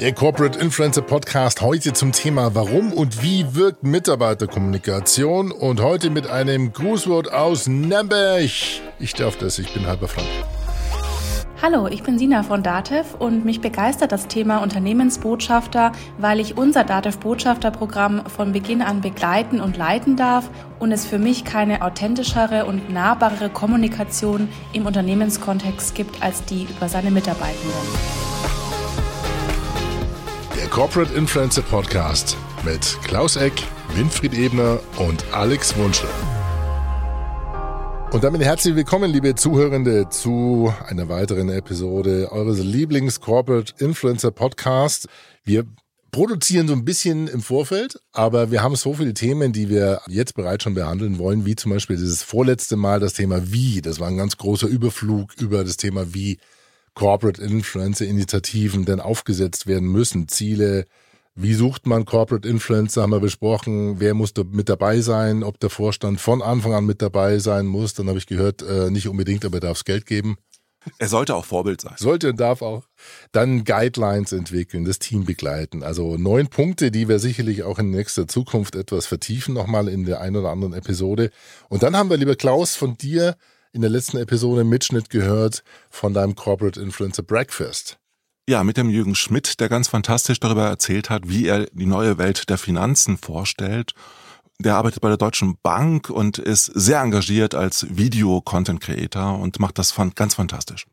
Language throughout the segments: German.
Der Corporate Influencer Podcast heute zum Thema Warum und wie wirkt Mitarbeiterkommunikation und heute mit einem Grußwort aus Nürnberg. Ich darf das, ich bin halber Frank. Hallo, ich bin Sina von Datev und mich begeistert das Thema Unternehmensbotschafter, weil ich unser Datev Botschafterprogramm von Beginn an begleiten und leiten darf und es für mich keine authentischere und nahbarere Kommunikation im Unternehmenskontext gibt als die über seine Mitarbeitenden. Corporate Influencer Podcast mit Klaus Eck, Winfried Ebner und Alex Wunschel. Und damit herzlich willkommen, liebe Zuhörende, zu einer weiteren Episode eures Lieblings-Corporate Influencer Podcast. Wir produzieren so ein bisschen im Vorfeld, aber wir haben so viele Themen, die wir jetzt bereits schon behandeln wollen, wie zum Beispiel dieses vorletzte Mal das Thema Wie. Das war ein ganz großer Überflug über das Thema Wie Corporate Influencer Initiativen denn aufgesetzt werden müssen. Ziele, wie sucht man Corporate Influencer, haben wir besprochen. Wer muss da mit dabei sein? Ob der Vorstand von Anfang an mit dabei sein muss? Dann habe ich gehört, äh, nicht unbedingt, aber er darf es Geld geben. Er sollte auch Vorbild sein. Sollte und darf auch. Dann Guidelines entwickeln, das Team begleiten. Also neun Punkte, die wir sicherlich auch in nächster Zukunft etwas vertiefen, nochmal in der einen oder anderen Episode. Und dann haben wir, lieber Klaus, von dir in der letzten Episode Mitschnitt gehört von deinem Corporate Influencer Breakfast. Ja, mit dem Jürgen Schmidt, der ganz fantastisch darüber erzählt hat, wie er die neue Welt der Finanzen vorstellt. Der arbeitet bei der Deutschen Bank und ist sehr engagiert als Video-Content-Creator und macht das ganz fantastisch.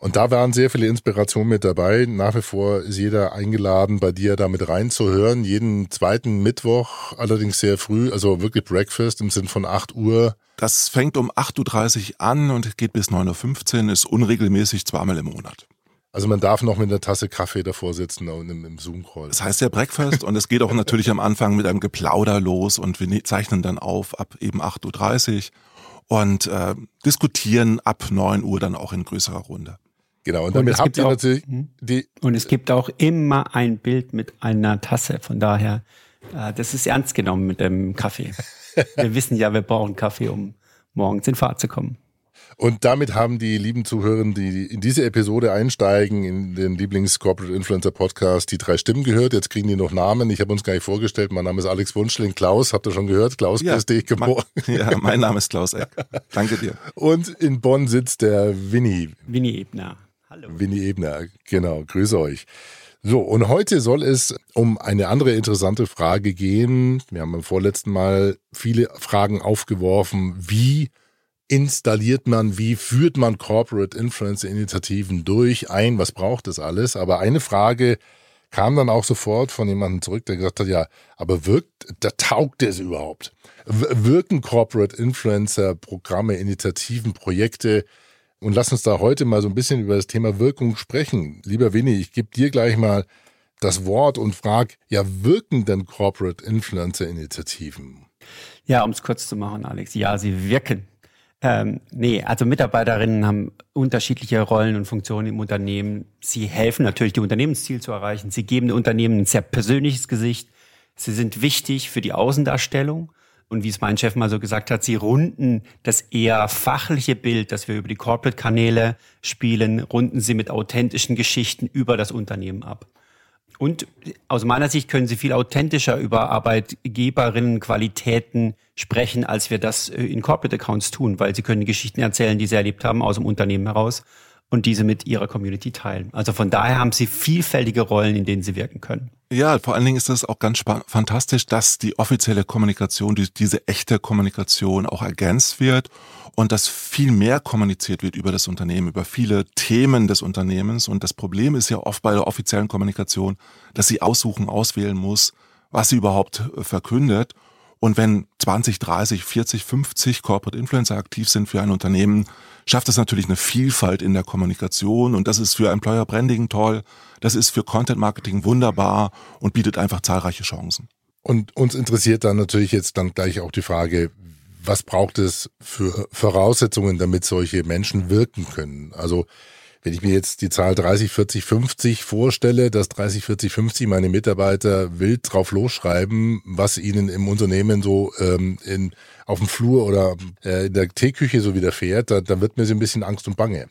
Und da waren sehr viele Inspirationen mit dabei. Nach wie vor ist jeder eingeladen, bei dir damit reinzuhören. Jeden zweiten Mittwoch, allerdings sehr früh, also wirklich Breakfast im Sinn von 8 Uhr. Das fängt um 8.30 Uhr an und geht bis 9.15 Uhr, ist unregelmäßig zweimal im Monat. Also man darf noch mit einer Tasse Kaffee davor sitzen und im, im Zoom-Call. Das heißt ja Breakfast und es geht auch natürlich am Anfang mit einem Geplauder los und wir ne-, zeichnen dann auf ab eben 8.30 Uhr und äh, diskutieren ab 9 Uhr dann auch in größerer Runde. Genau, und damit und habt ihr auch, natürlich hm? die. Und es gibt auch immer ein Bild mit einer Tasse. Von daher, äh, das ist ernst genommen mit dem Kaffee. wir wissen ja, wir brauchen Kaffee, um morgens in Fahrt zu kommen. Und damit haben die lieben Zuhörer, die in diese Episode einsteigen, in den Lieblings-Corporate Influencer Podcast, die drei Stimmen gehört. Jetzt kriegen die noch Namen. Ich habe uns gar nicht vorgestellt. Mein Name ist Alex Wunschling. Klaus, habt ihr schon gehört? Klaus, ja, grüß dich, geboren. Ja, mein Name ist Klaus Eck. Danke dir. Und in Bonn sitzt der Winnie. Winnie Ebner. Hallo. Winnie Ebner, genau. Grüße euch. So, und heute soll es um eine andere interessante Frage gehen. Wir haben beim vorletzten Mal viele Fragen aufgeworfen. Wie installiert man, wie führt man Corporate Influencer Initiativen durch ein, was braucht das alles? Aber eine Frage kam dann auch sofort von jemandem zurück, der gesagt hat, ja, aber wirkt, da taugt es überhaupt? Wirken Corporate Influencer Programme, Initiativen, Projekte? Und lass uns da heute mal so ein bisschen über das Thema Wirkung sprechen. Lieber Winnie, ich gebe dir gleich mal das Wort und frag, ja, wirken denn Corporate Influencer Initiativen? Ja, um es kurz zu machen, Alex, ja, sie wirken. Ähm, nee, also Mitarbeiterinnen haben unterschiedliche Rollen und Funktionen im Unternehmen. Sie helfen natürlich, die Unternehmensziele zu erreichen. Sie geben dem Unternehmen ein sehr persönliches Gesicht. Sie sind wichtig für die Außendarstellung. Und wie es mein Chef mal so gesagt hat, sie runden das eher fachliche Bild, das wir über die Corporate-Kanäle spielen, runden sie mit authentischen Geschichten über das Unternehmen ab. Und aus meiner Sicht können sie viel authentischer über Arbeitgeberinnenqualitäten sprechen, als wir das äh, in Corporate Accounts tun, weil sie können Geschichten erzählen, die sie erlebt haben aus dem Unternehmen heraus und diese mit ihrer Community teilen. Also von daher haben sie vielfältige Rollen, in denen sie wirken können. Ja, vor allen Dingen ist es auch ganz fantastisch, dass die offizielle Kommunikation, die, diese echte Kommunikation auch ergänzt wird und dass viel mehr kommuniziert wird über das Unternehmen, über viele Themen des Unternehmens. Und das Problem ist ja oft bei der offiziellen Kommunikation, dass sie aussuchen, auswählen muss, was sie überhaupt äh, verkündet. Und wenn 20, 30, 40, 50 Corporate Influencer aktiv sind für ein Unternehmen, schafft es natürlich eine Vielfalt in der Kommunikation und das ist für Employer Branding toll, das ist für Content Marketing wunderbar und bietet einfach zahlreiche Chancen. Und uns interessiert dann natürlich jetzt dann gleich auch die Frage, was braucht es für Voraussetzungen, damit solche Menschen wirken können? Also wenn ich mir jetzt die Zahl 30, 40, 50 vorstelle, dass 30, 40, 50 meine Mitarbeiter wild drauf losschreiben, was ihnen im Unternehmen so ähm, in, auf dem Flur oder äh, in der Teeküche so widerfährt, da, da wird mir so ein bisschen Angst und Bange.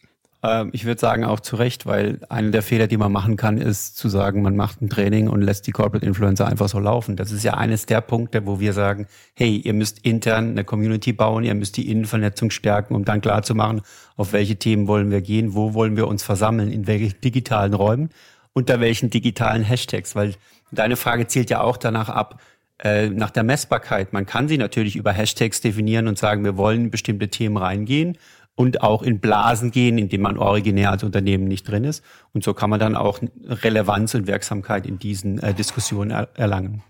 Ähm, ich würde sagen auch zu Recht, weil einer der Fehler, die man machen kann, ist zu sagen, man macht ein Training und lässt die Corporate Influencer einfach so laufen. Das ist ja eines der Punkte, wo wir sagen, hey, ihr müsst intern eine Community bauen, ihr müsst die Innenvernetzung stärken, um dann klar zu machen, auf welche Themen wollen wir gehen, wo wollen wir uns versammeln, in welchen digitalen Räumen, unter welchen digitalen Hashtags, weil deine Frage zielt ja auch danach ab, äh, nach der Messbarkeit. Man kann sie natürlich über Hashtags definieren und sagen, wir wollen in bestimmte Themen reingehen und auch in Blasen gehen, in denen man originär als Unternehmen nicht drin ist. Und so kann man dann auch Relevanz und Wirksamkeit in diesen äh, Diskussionen er erlangen.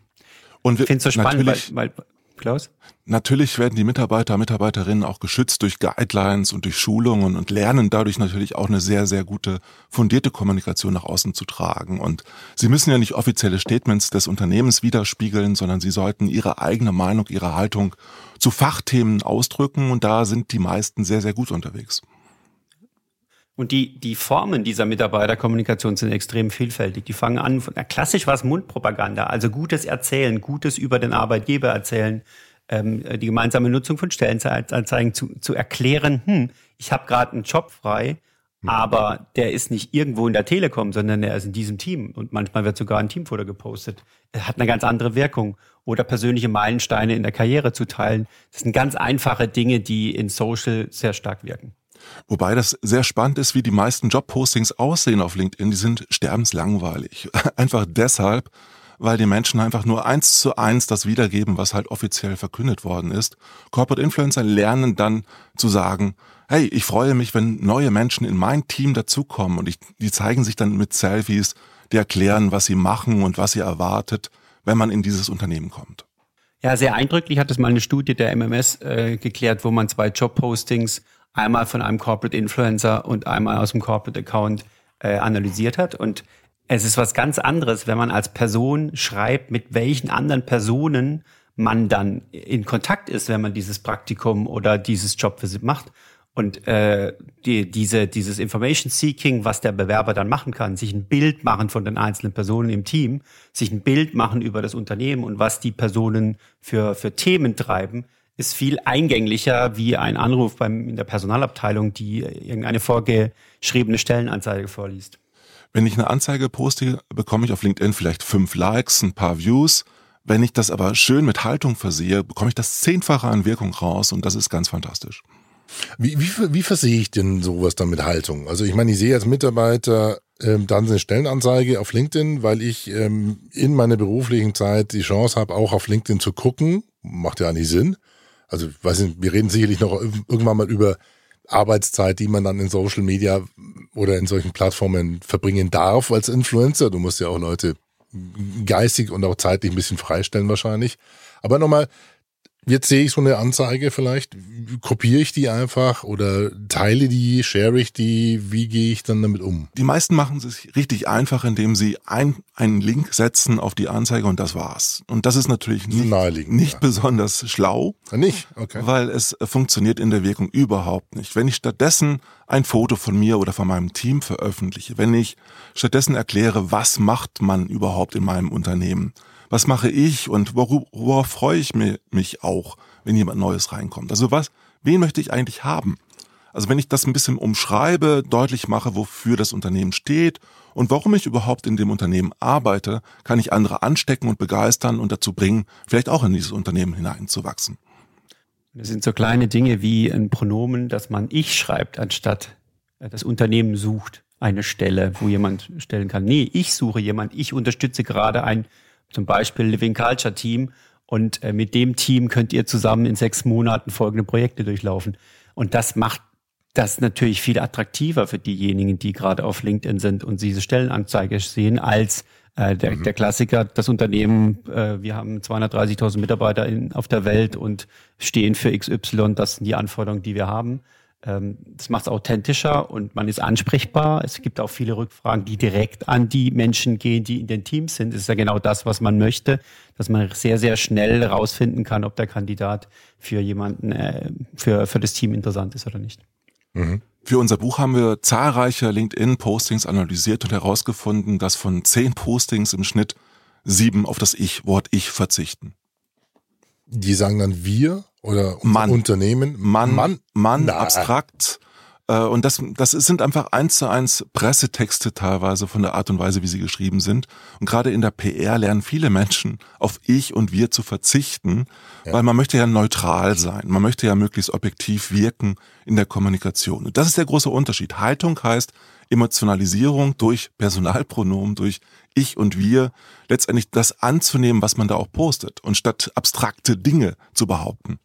Und ich finde es so spannend, weil, weil, Klaus? Natürlich werden die Mitarbeiter, Mitarbeiterinnen auch geschützt durch Guidelines und durch Schulungen und lernen dadurch natürlich auch eine sehr, sehr gute, fundierte Kommunikation nach außen zu tragen. Und sie müssen ja nicht offizielle Statements des Unternehmens widerspiegeln, sondern sie sollten ihre eigene Meinung, ihre Haltung zu Fachthemen ausdrücken. Und da sind die meisten sehr, sehr gut unterwegs. Und die, die Formen dieser Mitarbeiterkommunikation sind extrem vielfältig. Die fangen an, von, ja, klassisch war es Mundpropaganda, also gutes Erzählen, gutes über den Arbeitgeber erzählen, ähm, die gemeinsame Nutzung von Stellenanzeigen zu, zu erklären, hm, ich habe gerade einen Job frei, mhm. aber der ist nicht irgendwo in der Telekom, sondern der ist in diesem Team. Und manchmal wird sogar ein Teamfoto gepostet. Er hat eine ganz andere Wirkung. Oder persönliche Meilensteine in der Karriere zu teilen. Das sind ganz einfache Dinge, die in Social sehr stark wirken. Wobei das sehr spannend ist, wie die meisten Jobpostings aussehen auf LinkedIn. Die sind sterbenslangweilig. Einfach deshalb, weil die Menschen einfach nur eins zu eins das wiedergeben, was halt offiziell verkündet worden ist. Corporate Influencer lernen dann zu sagen, hey, ich freue mich, wenn neue Menschen in mein Team dazukommen und ich, die zeigen sich dann mit Selfies, die erklären, was sie machen und was sie erwartet, wenn man in dieses Unternehmen kommt. Ja, sehr eindrücklich hat es mal eine Studie der MMS äh, geklärt, wo man zwei Jobpostings einmal von einem Corporate Influencer und einmal aus dem Corporate Account äh, analysiert hat. Und es ist was ganz anderes, wenn man als Person schreibt, mit welchen anderen Personen man dann in Kontakt ist, wenn man dieses Praktikum oder dieses Jobvisit macht. Und äh, die, diese, dieses Information Seeking, was der Bewerber dann machen kann, sich ein Bild machen von den einzelnen Personen im Team, sich ein Bild machen über das Unternehmen und was die Personen für, für Themen treiben, ist viel eingänglicher wie ein Anruf beim, in der Personalabteilung, die irgendeine vorgeschriebene Stellenanzeige vorliest. Wenn ich eine Anzeige poste, bekomme ich auf LinkedIn vielleicht fünf Likes, ein paar Views. Wenn ich das aber schön mit Haltung versehe, bekomme ich das zehnfache an Wirkung raus und das ist ganz fantastisch. Wie, wie, wie versehe ich denn sowas dann mit Haltung? Also ich meine, ich sehe als Mitarbeiter ähm, dann eine Stellenanzeige auf LinkedIn, weil ich ähm, in meiner beruflichen Zeit die Chance habe, auch auf LinkedIn zu gucken. Macht ja eigentlich Sinn also weiß nicht, wir reden sicherlich noch irgendwann mal über Arbeitszeit, die man dann in Social Media oder in solchen Plattformen verbringen darf als Influencer. Du musst ja auch Leute geistig und auch zeitlich ein bisschen freistellen wahrscheinlich. Aber nochmal, Jetzt sehe ich so eine Anzeige vielleicht, kopiere ich die einfach oder teile die, share ich die, wie gehe ich dann damit um? Die meisten machen es richtig einfach, indem sie ein, einen Link setzen auf die Anzeige und das war's. Und das ist natürlich nicht, nicht ja. besonders schlau. Nicht? Okay. Weil es funktioniert in der Wirkung überhaupt nicht. Wenn ich stattdessen ein Foto von mir oder von meinem Team veröffentliche, wenn ich stattdessen erkläre, was macht man überhaupt in meinem Unternehmen, was mache ich und worauf, freue ich mich auch, wenn jemand Neues reinkommt. Also was, wen möchte ich eigentlich haben? Also wenn ich das ein bisschen umschreibe, deutlich mache, wofür das Unternehmen steht und warum ich überhaupt in dem Unternehmen arbeite, kann ich andere anstecken und begeistern und dazu bringen, vielleicht auch in dieses Unternehmen hineinzuwachsen. Das sind so kleine Dinge wie ein Pronomen, dass man ich schreibt, anstatt äh, das Unternehmen sucht eine Stelle, wo jemand stellen kann. Nee, ich suche jemand, ich unterstütze gerade ein zum Beispiel Living Culture Team. Und äh, mit dem Team könnt ihr zusammen in sechs Monaten folgende Projekte durchlaufen. Und das macht das natürlich viel attraktiver für diejenigen, die gerade auf LinkedIn sind und diese Stellenanzeige sehen, als äh, der, mhm. der Klassiker, das Unternehmen, äh, wir haben 230.000 Mitarbeiter in, auf der Welt und stehen für XY, das sind die Anforderungen, die wir haben. Ähm, das macht es authentischer und man ist ansprechbar. Es gibt auch viele Rückfragen, die direkt an die Menschen gehen, die in den Teams sind. Das ist ja genau das, was man möchte, dass man sehr, sehr schnell herausfinden kann, ob der Kandidat für jemanden, äh, für, für das Team interessant ist oder nicht. Mhm. Für unser Buch haben wir zahlreiche LinkedIn-Postings analysiert und herausgefunden, dass von zehn Postings im Schnitt sieben auf das Ich-Wort Ich verzichten. Die sagen dann wir oder Mann. Unternehmen? Mann, Mann, Mann abstrakt. Äh, und das, das sind einfach eins zu eins Pressetexte teilweise von der Art und Weise, wie sie geschrieben sind. Und gerade in der PR lernen viele Menschen auf ich und wir zu verzichten, ja. weil man möchte ja neutral sein. Man möchte ja möglichst objektiv wirken in der Kommunikation. Und das ist der große Unterschied. Haltung heißt Emotionalisierung durch Personalpronomen, durch ich und wir, letztendlich das anzunehmen, was man da auch postet und statt abstrakte Dinge zu behaupten.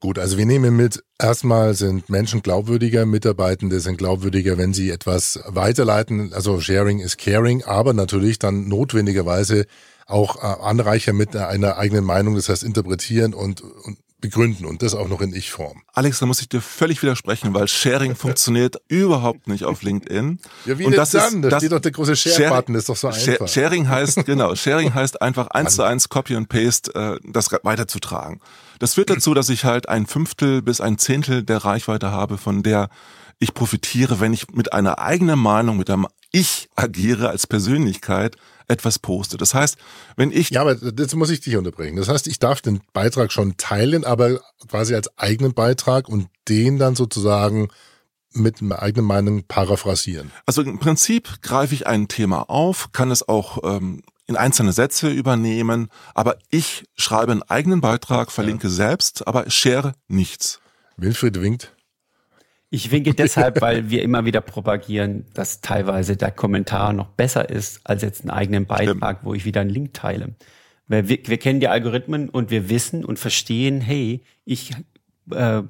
Gut, also wir nehmen mit, erstmal sind Menschen glaubwürdiger, Mitarbeitende sind glaubwürdiger, wenn sie etwas weiterleiten. Also Sharing is Caring, aber natürlich dann notwendigerweise auch äh, Anreicher mit einer eigenen Meinung, das heißt interpretieren und, und begründen und das auch noch in Ich-Form. Alex, da muss ich dir völlig widersprechen, weil Sharing funktioniert überhaupt nicht auf LinkedIn. Ja, wie und das dann? Ist, da das, steht doch der große Share-Button, ist doch so einfach. Sharing heißt, genau, Sharing heißt einfach eins zu eins Copy und Paste, äh, das weiterzutragen. Das führt dazu, dass ich halt ein Fünftel bis ein Zehntel der Reichweite habe, von der ich profitiere, wenn ich mit einer eigenen Meinung, mit einem Ich agiere als Persönlichkeit, etwas poste. Das heißt, wenn ich. Ja, aber das muss ich dich unterbrechen. Das heißt, ich darf den Beitrag schon teilen, aber quasi als eigenen Beitrag und den dann sozusagen mit einer eigenen Meinung paraphrasieren. Also im Prinzip greife ich ein Thema auf, kann es auch ähm, in einzelne Sätze übernehmen, aber ich schreibe einen eigenen Beitrag, verlinke ja. selbst, aber share nichts. Wilfried winkt. Ich winke deshalb, weil wir immer wieder propagieren, dass teilweise der Kommentar noch besser ist als jetzt einen eigenen Beitrag, Stimmt. wo ich wieder einen Link teile. Weil wir, wir kennen die Algorithmen und wir wissen und verstehen, hey, ich äh,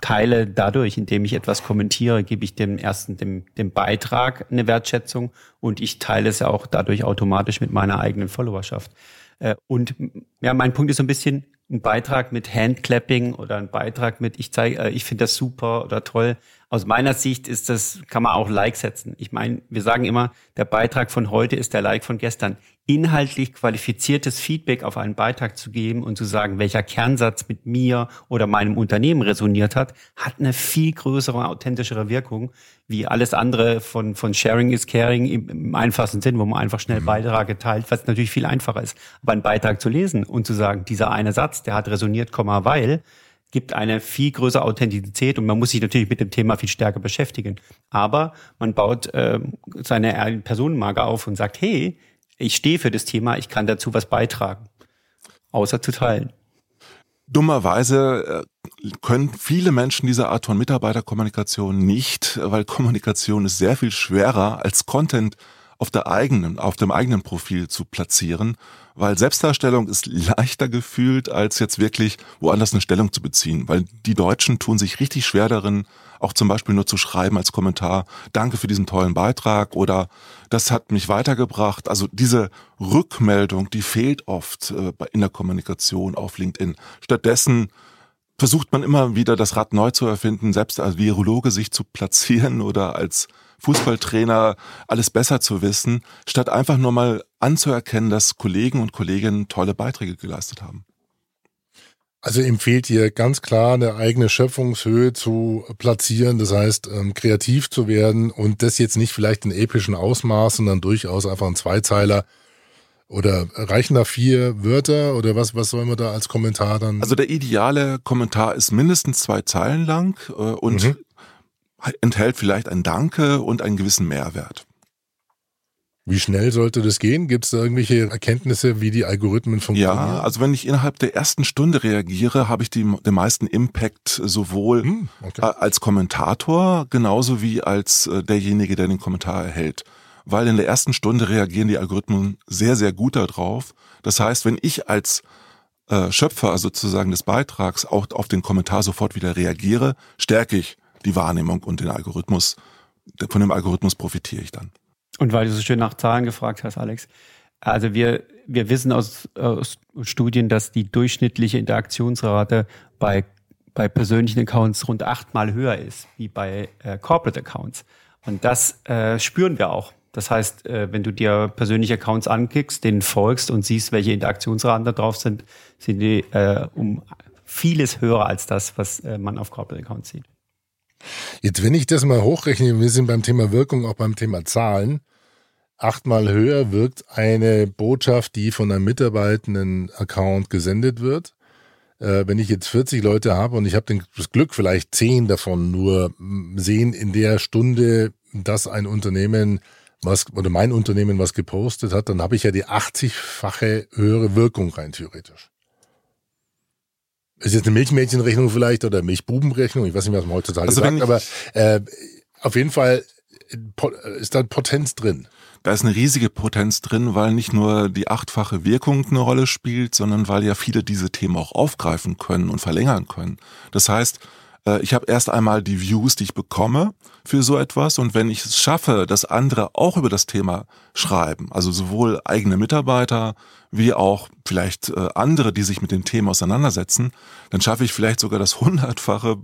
teile dadurch, indem ich etwas kommentiere, gebe ich dem ersten, dem, dem Beitrag eine Wertschätzung und ich teile es auch dadurch automatisch mit meiner eigenen Followerschaft. Äh, und ja, mein Punkt ist so ein bisschen, ein Beitrag mit Handclapping oder ein Beitrag mit ich zeige, äh, ich finde das super oder toll. Aus meiner Sicht ist das, kann man auch Like setzen. Ich meine, wir sagen immer, der Beitrag von heute ist der Like von gestern. Inhaltlich qualifiziertes Feedback auf einen Beitrag zu geben und zu sagen, welcher Kernsatz mit mir oder meinem Unternehmen resoniert hat, hat eine viel größere, authentischere Wirkung, wie alles andere von, von Sharing is Caring im, im einfachsten Sinn, wo man einfach schnell mhm. Beiträge teilt, was natürlich viel einfacher ist. Aber einen Beitrag zu lesen und zu sagen, dieser eine Satz, der hat resoniert, weil, gibt eine viel größere Authentizität und man muss sich natürlich mit dem Thema viel stärker beschäftigen. Aber man baut äh, seine Personenmarke auf und sagt, hey, ich stehe für das Thema, ich kann dazu was beitragen. Außer zu teilen. Dummerweise äh, können viele Menschen diese Art von Mitarbeiterkommunikation nicht, weil Kommunikation ist sehr viel schwerer als Content auf der eigenen, auf dem eigenen Profil zu platzieren, weil Selbstdarstellung ist leichter gefühlt, als jetzt wirklich woanders eine Stellung zu beziehen, weil die Deutschen tun sich richtig schwer darin, auch zum Beispiel nur zu schreiben als Kommentar, danke für diesen tollen Beitrag oder das hat mich weitergebracht. Also diese Rückmeldung, die fehlt oft äh, in der Kommunikation auf LinkedIn. Stattdessen versucht man immer wieder das Rad neu zu erfinden, selbst als Virologe sich zu platzieren oder als Fußballtrainer alles besser zu wissen, statt einfach nur mal anzuerkennen, dass Kollegen und Kolleginnen tolle Beiträge geleistet haben. Also empfiehlt ihr ganz klar eine eigene Schöpfungshöhe zu platzieren, das heißt ähm, kreativ zu werden und das jetzt nicht vielleicht in epischen Ausmaß, sondern durchaus einfach ein Zweizeiler oder reichen da vier Wörter oder was, was soll man da als Kommentar dann? Also der ideale Kommentar ist mindestens zwei Zeilen lang äh, und mhm enthält vielleicht ein Danke und einen gewissen Mehrwert. Wie schnell sollte das gehen? Gibt es da irgendwelche Erkenntnisse, wie die Algorithmen funktionieren? Ja, also wenn ich innerhalb der ersten Stunde reagiere, habe ich die, den meisten Impact sowohl hm, okay. als Kommentator genauso wie als äh, derjenige, der den Kommentar erhält. Weil in der ersten Stunde reagieren die Algorithmen sehr, sehr gut darauf. Das heißt, wenn ich als äh, Schöpfer sozusagen des Beitrags auch auf den Kommentar sofort wieder reagiere, stärke ich die Wahrnehmung und den Algorithmus, von dem Algorithmus profitiere ich dann. Und weil du so schön nach Zahlen gefragt hast, Alex, also wir, wir wissen aus, aus Studien, dass die durchschnittliche Interaktionsrate bei, bei persönlichen Accounts rund achtmal höher ist, wie bei äh, Corporate Accounts. Und das äh, spüren wir auch. Das heißt, äh, wenn du dir persönliche Accounts anklickst, denen folgst und siehst, welche Interaktionsraten da drauf sind, sind die äh, um vieles höher als das, was äh, man auf Corporate Accounts sieht. Jetzt, wenn ich das mal hochrechne, wir sind beim Thema Wirkung, auch beim Thema Zahlen, achtmal höher wirkt eine Botschaft, die von einem mitarbeitenden Account gesendet wird. Äh, wenn ich jetzt 40 Leute habe und ich habe das Glück, vielleicht 10 davon nur sehen in der Stunde, dass ein Unternehmen was oder mein Unternehmen was gepostet hat, dann habe ich ja die 80-fache höhere Wirkung rein theoretisch. Ist jetzt eine Milchmädchenrechnung vielleicht oder Milchbubenrechnung, ich weiß nicht, was man heutzutage also sagt, aber äh, auf jeden Fall äh, ist da Potenz drin. Da ist eine riesige Potenz drin, weil nicht nur die achtfache Wirkung eine Rolle spielt, sondern weil ja viele diese Themen auch aufgreifen können und verlängern können. Das heißt, äh, ich habe erst einmal die Views, die ich bekomme für so etwas und wenn ich es schaffe, dass andere auch über das Thema schreiben, also sowohl eigene Mitarbeiter wie auch vielleicht äh, andere, die sich mit dem Thema auseinandersetzen, dann schaffe ich vielleicht sogar das hundertfache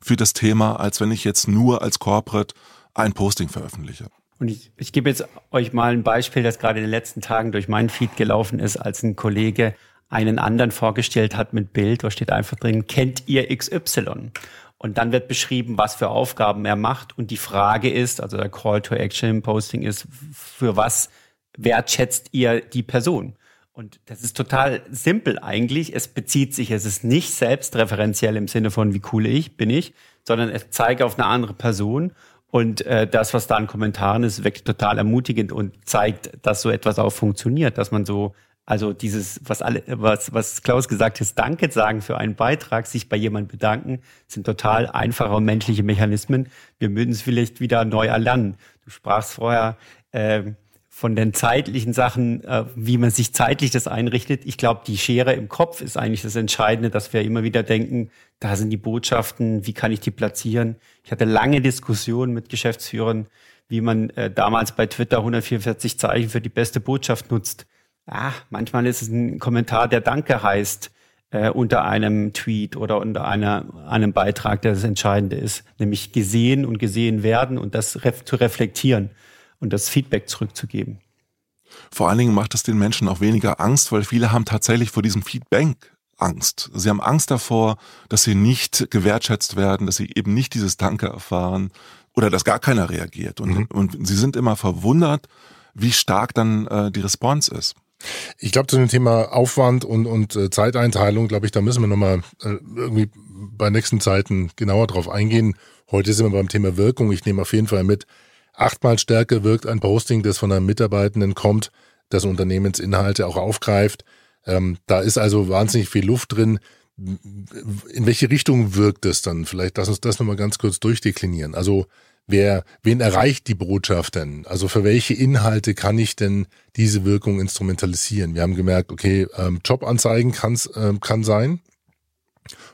für das Thema, als wenn ich jetzt nur als Corporate ein Posting veröffentliche. Und ich, ich gebe jetzt euch mal ein Beispiel, das gerade in den letzten Tagen durch meinen Feed gelaufen ist, als ein Kollege einen anderen vorgestellt hat mit Bild, da steht einfach drin, kennt ihr XY? Und dann wird beschrieben, was für Aufgaben er macht. Und die Frage ist, also der Call to Action im Posting ist, für was wertschätzt ihr die Person? Und das ist total simpel eigentlich. Es bezieht sich, es ist nicht selbstreferenziell im Sinne von, wie cool ich bin ich, sondern es zeigt auf eine andere Person. Und äh, das, was da in Kommentaren ist, wirklich total ermutigend und zeigt, dass so etwas auch funktioniert, dass man so, also dieses, was alle, was, was Klaus gesagt hat, Danke sagen für einen Beitrag, sich bei jemandem bedanken, sind total einfache und menschliche Mechanismen. Wir würden es vielleicht wieder neu erlernen. Du sprachst vorher, äh, von den zeitlichen Sachen, äh, wie man sich zeitlich das einrichtet. Ich glaube, die Schere im Kopf ist eigentlich das Entscheidende, dass wir immer wieder denken, da sind die Botschaften, wie kann ich die platzieren? Ich hatte lange Diskussionen mit Geschäftsführern, wie man äh, damals bei Twitter 144 Zeichen für die beste Botschaft nutzt. Ah, manchmal ist es ein Kommentar, der Danke heißt äh, unter einem Tweet oder unter einer, einem Beitrag, der das Entscheidende ist, nämlich gesehen und gesehen werden und das ref zu reflektieren und das Feedback zurückzugeben. Vor allen Dingen macht es den Menschen auch weniger Angst, weil viele haben tatsächlich vor diesem Feedback Angst. Sie haben Angst davor, dass sie nicht gewertschätzt werden, dass sie eben nicht dieses Danke erfahren oder dass gar keiner reagiert. Und, mhm. und sie sind immer verwundert, wie stark dann äh, die Response ist. Ich glaube, zu dem Thema Aufwand und, und äh, Zeiteinteilung, glaube ich, da müssen wir nochmal äh, irgendwie bei nächsten Zeiten genauer drauf eingehen. Heute sind wir beim Thema Wirkung. Ich nehme auf jeden Fall mit, achtmal stärker wirkt ein Posting, das von einem Mitarbeitenden kommt, das Unternehmensinhalte auch aufgreift. Ähm, da ist also wahnsinnig viel Luft drin. In welche Richtung wirkt es dann? Vielleicht lass uns das nochmal ganz kurz durchdeklinieren. Also wer, wen erreicht die Botschaft denn? Also für welche Inhalte kann ich denn diese Wirkung instrumentalisieren? Wir haben gemerkt, okay, ähm, Jobanzeigen kann's, ähm, kann sein.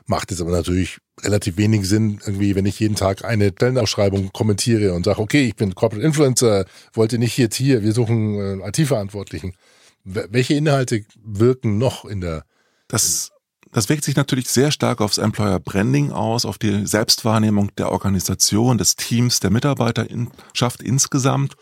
Macht jetzt aber natürlich relativ wenig Sinn, irgendwie, wenn ich jeden Tag eine Stellenausschreibung kommentiere und sage, okay, ich bin Corporate Influencer, wollte nicht jetzt hier, wir suchen äh, IT-Verantwortlichen. Welche Inhalte wirken noch in der das das wirkt sich natürlich sehr stark aufs Employer Branding aus, auf die Selbstwahrnehmung der Organisation, des Teams, der Mitarbeiterschaft insgesamt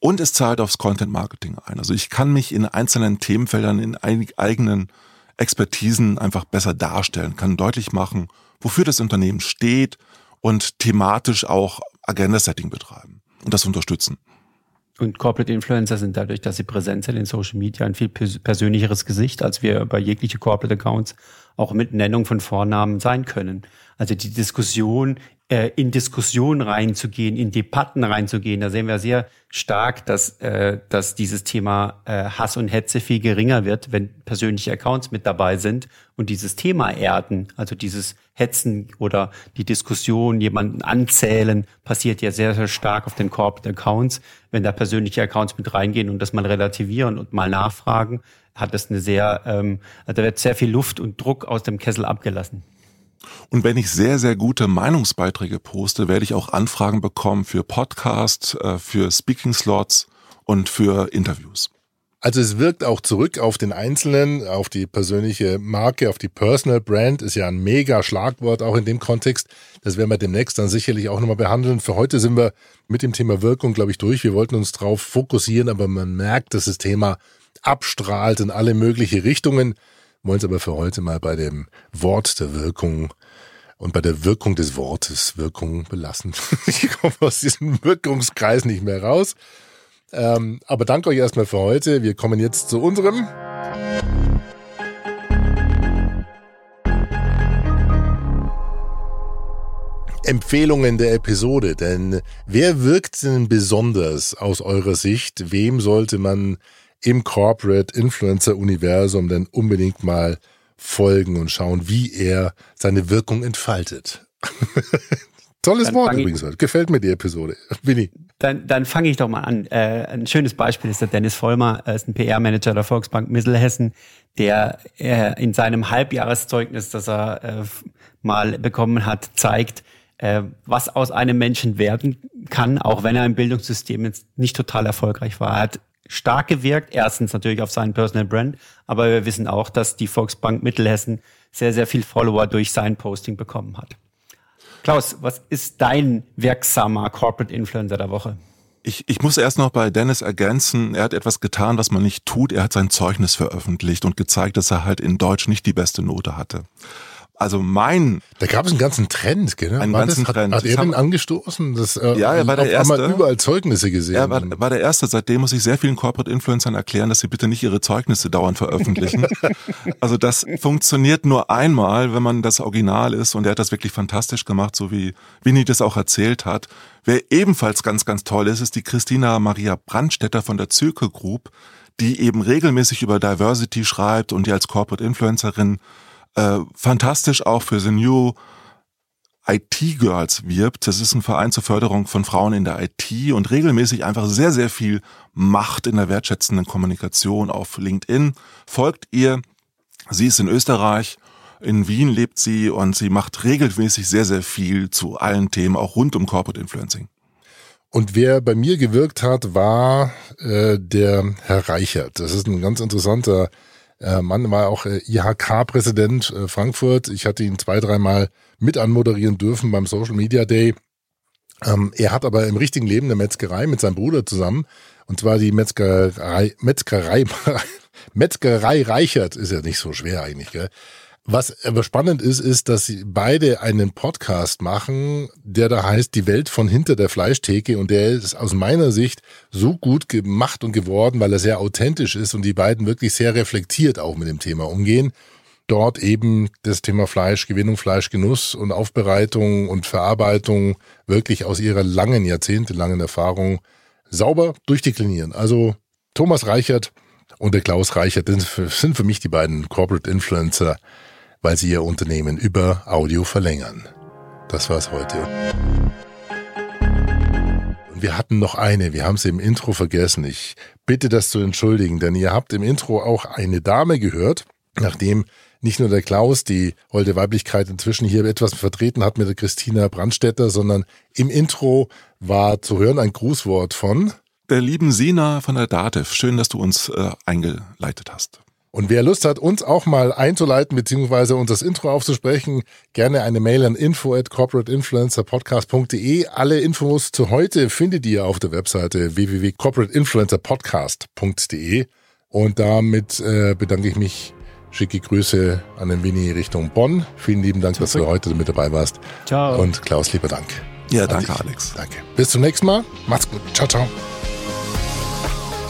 und es zahlt aufs Content Marketing ein. Also ich kann mich in einzelnen Themenfeldern in eigenen Expertisen einfach besser darstellen, kann deutlich machen, wofür das Unternehmen steht und thematisch auch Agenda-Setting betreiben und das unterstützen. Und Corporate Influencer sind dadurch, dass sie präsent sind in Social Media, ein viel persönlicheres Gesicht, als wir bei jegliche Corporate Accounts auch mit Nennung von Vornamen sein können. Also die Diskussion äh, in Diskussionen reinzugehen, in Debatten reinzugehen. Da sehen wir sehr stark, dass, äh, dass dieses Thema äh, Hass und Hetze viel geringer wird, wenn persönliche Accounts mit dabei sind und dieses Thema erden, also dieses Hetzen oder die Diskussion, jemanden anzählen, passiert ja sehr, sehr stark auf den Corporate Accounts. Wenn da persönliche Accounts mit reingehen und das mal relativieren und mal nachfragen, hat das eine sehr, ähm, also da wird sehr viel Luft und Druck aus dem Kessel abgelassen. Und wenn ich sehr, sehr gute Meinungsbeiträge poste, werde ich auch Anfragen bekommen für Podcasts, äh, für Speaking-Slots und für Interviews. Also es wirkt auch zurück auf den Einzelnen, auf die persönliche Marke, auf die Personal Brand, ist ja ein mega Schlagwort auch in dem Kontext. Das werden wir demnächst dann sicherlich auch nochmal behandeln. Für heute sind wir mit dem Thema Wirkung, glaube ich, durch. Wir wollten uns darauf fokussieren, aber man merkt, dass das Thema abstrahlt in alle mögliche Richtungen wollen es aber für heute mal bei dem Wort der Wirkung und bei der Wirkung des Wortes Wirkung belassen. ich komme aus diesem Wirkungskreis nicht mehr raus. Ähm, aber danke euch erstmal für heute. Wir kommen jetzt zu unserem. Empfehlungen der Episode, denn wer wirkt denn besonders aus eurer Sicht? Wem sollte man im Corporate Influencer Universum denn unbedingt mal folgen und schauen, wie er seine Wirkung entfaltet? Tolles dann Wort übrigens. Ich, Gefällt mir die Episode. Winnie. Dann, dann fange ich doch mal an. Äh, ein schönes Beispiel ist der Dennis Vollmer, er ist ein PR-Manager der Volksbank Mittelhessen, der äh, in seinem Halbjahreszeugnis, das er äh, mal bekommen hat, zeigt, äh, was aus einem Menschen werden kann, auch wenn er im Bildungssystem jetzt nicht total erfolgreich war. Er hat stark gewirkt, erstens natürlich auf seinen Personal Brand, aber wir wissen auch, dass die Volksbank Mittelhessen sehr, sehr viel Follower durch sein Posting bekommen hat. Klaus, was ist dein wirksamer Corporate Influencer der Woche? Ich, ich muss erst noch bei Dennis ergänzen, er hat etwas getan, was man nicht tut. Er hat sein Zeugnis veröffentlicht und gezeigt, dass er halt in Deutsch nicht die beste Note hatte. Also mein. Da gab es einen ganzen Trend, gell? Einen war ganzen das, Trend. Hat, hat er den angestoßen? Das, äh, ja, er war der erste. Mal überall Zeugnisse gesehen. Er war, war der erste. Seitdem muss ich sehr vielen Corporate Influencern erklären, dass sie bitte nicht ihre Zeugnisse dauernd veröffentlichen. also das funktioniert nur einmal, wenn man das Original ist. Und er hat das wirklich fantastisch gemacht, so wie Winnie das auch erzählt hat. Wer ebenfalls ganz, ganz toll ist, ist die Christina Maria Brandstetter von der Zirkel Group, die eben regelmäßig über Diversity schreibt und die als Corporate Influencerin äh, fantastisch auch für The New IT Girls wirbt. Das ist ein Verein zur Förderung von Frauen in der IT und regelmäßig einfach sehr, sehr viel macht in der wertschätzenden Kommunikation auf LinkedIn. Folgt ihr. Sie ist in Österreich. In Wien lebt sie und sie macht regelmäßig sehr, sehr viel zu allen Themen, auch rund um Corporate Influencing. Und wer bei mir gewirkt hat, war äh, der Herr Reichert. Das ist ein ganz interessanter äh, Mann war auch äh, IHK-Präsident äh, Frankfurt. Ich hatte ihn zwei, dreimal mit anmoderieren dürfen beim Social Media Day. Ähm, er hat aber im richtigen Leben eine Metzgerei mit seinem Bruder zusammen. Und zwar die Metzgerei, Metzgerei, Metzgerei Reichert ist ja nicht so schwer eigentlich, gell? Was aber spannend ist, ist, dass sie beide einen Podcast machen, der da heißt Die Welt von hinter der Fleischtheke und der ist aus meiner Sicht so gut gemacht und geworden, weil er sehr authentisch ist und die beiden wirklich sehr reflektiert auch mit dem Thema umgehen. Dort eben das Thema Fleischgewinnung, Fleischgenuss und Aufbereitung und Verarbeitung wirklich aus ihrer langen, jahrzehntelangen Erfahrung sauber durchdeklinieren. Also Thomas Reichert und der Klaus Reichert sind für mich die beiden Corporate Influencer, weil sie ihr Unternehmen über Audio verlängern. Das war's heute. Und wir hatten noch eine, wir haben sie im Intro vergessen. Ich bitte das zu entschuldigen, denn ihr habt im Intro auch eine Dame gehört, nachdem nicht nur der Klaus die holde Weiblichkeit inzwischen hier etwas vertreten hat mit der Christina Brandstätter, sondern im Intro war zu hören ein Grußwort von der lieben Sina von der DATEV. Schön, dass du uns äh, eingeleitet hast. Und wer Lust hat, uns auch mal einzuleiten beziehungsweise uns das Intro aufzusprechen, gerne eine Mail an info at corporateinfluencerpodcast.de. Alle Infos zu heute findet ihr auf der Webseite www.corporateinfluencerpodcast.de. Und damit äh, bedanke ich mich. Schicke Grüße an den Winnie Richtung Bonn. Vielen lieben Dank, dass du heute mit dabei warst. Ciao. Und Klaus, lieber Dank. Ja, danke, Alex. Danke. Bis zum nächsten Mal. Macht's gut. Ciao, ciao.